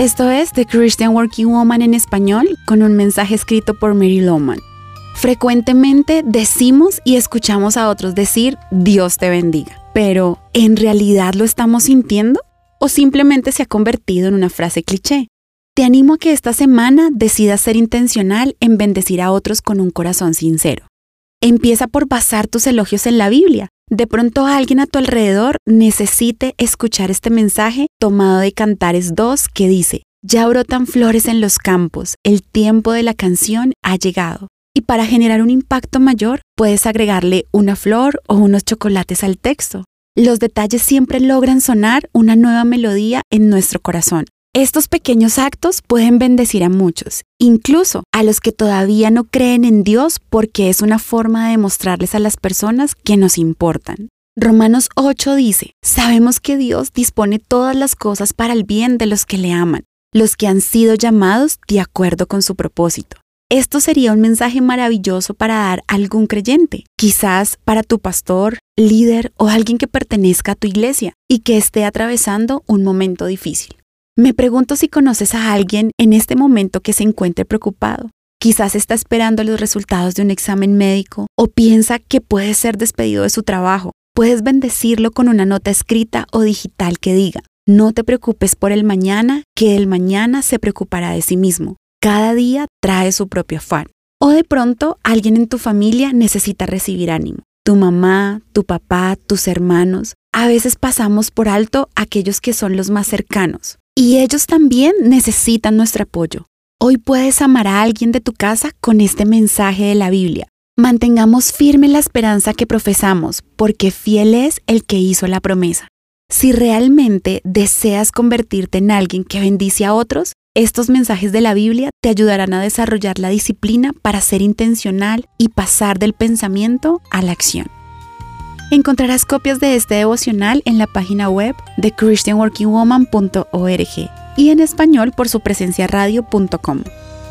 Esto es The Christian Working Woman en español con un mensaje escrito por Mary Lowman. Frecuentemente decimos y escuchamos a otros decir Dios te bendiga, pero ¿en realidad lo estamos sintiendo? ¿O simplemente se ha convertido en una frase cliché? Te animo a que esta semana decidas ser intencional en bendecir a otros con un corazón sincero. Empieza por basar tus elogios en la Biblia. De pronto alguien a tu alrededor necesite escuchar este mensaje tomado de Cantares 2 que dice, ya brotan flores en los campos, el tiempo de la canción ha llegado. Y para generar un impacto mayor, puedes agregarle una flor o unos chocolates al texto. Los detalles siempre logran sonar una nueva melodía en nuestro corazón. Estos pequeños actos pueden bendecir a muchos, incluso a los que todavía no creen en Dios porque es una forma de mostrarles a las personas que nos importan. Romanos 8 dice, sabemos que Dios dispone todas las cosas para el bien de los que le aman, los que han sido llamados de acuerdo con su propósito. Esto sería un mensaje maravilloso para dar a algún creyente, quizás para tu pastor, líder o alguien que pertenezca a tu iglesia y que esté atravesando un momento difícil. Me pregunto si conoces a alguien en este momento que se encuentre preocupado. Quizás está esperando los resultados de un examen médico o piensa que puede ser despedido de su trabajo. Puedes bendecirlo con una nota escrita o digital que diga, no te preocupes por el mañana, que el mañana se preocupará de sí mismo. Cada día trae su propio afán. O de pronto alguien en tu familia necesita recibir ánimo. Tu mamá, tu papá, tus hermanos. A veces pasamos por alto aquellos que son los más cercanos. Y ellos también necesitan nuestro apoyo. Hoy puedes amar a alguien de tu casa con este mensaje de la Biblia. Mantengamos firme la esperanza que profesamos, porque fiel es el que hizo la promesa. Si realmente deseas convertirte en alguien que bendice a otros, estos mensajes de la Biblia te ayudarán a desarrollar la disciplina para ser intencional y pasar del pensamiento a la acción. Encontrarás copias de este devocional en la página web de christianworkingwoman.org y en español por su presencia radio.com.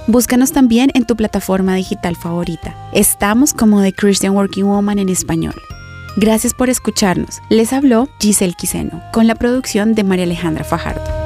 Búscanos también en tu plataforma digital favorita. Estamos como The Christian Working Woman en español. Gracias por escucharnos. Les habló Giselle Quiseno con la producción de María Alejandra Fajardo.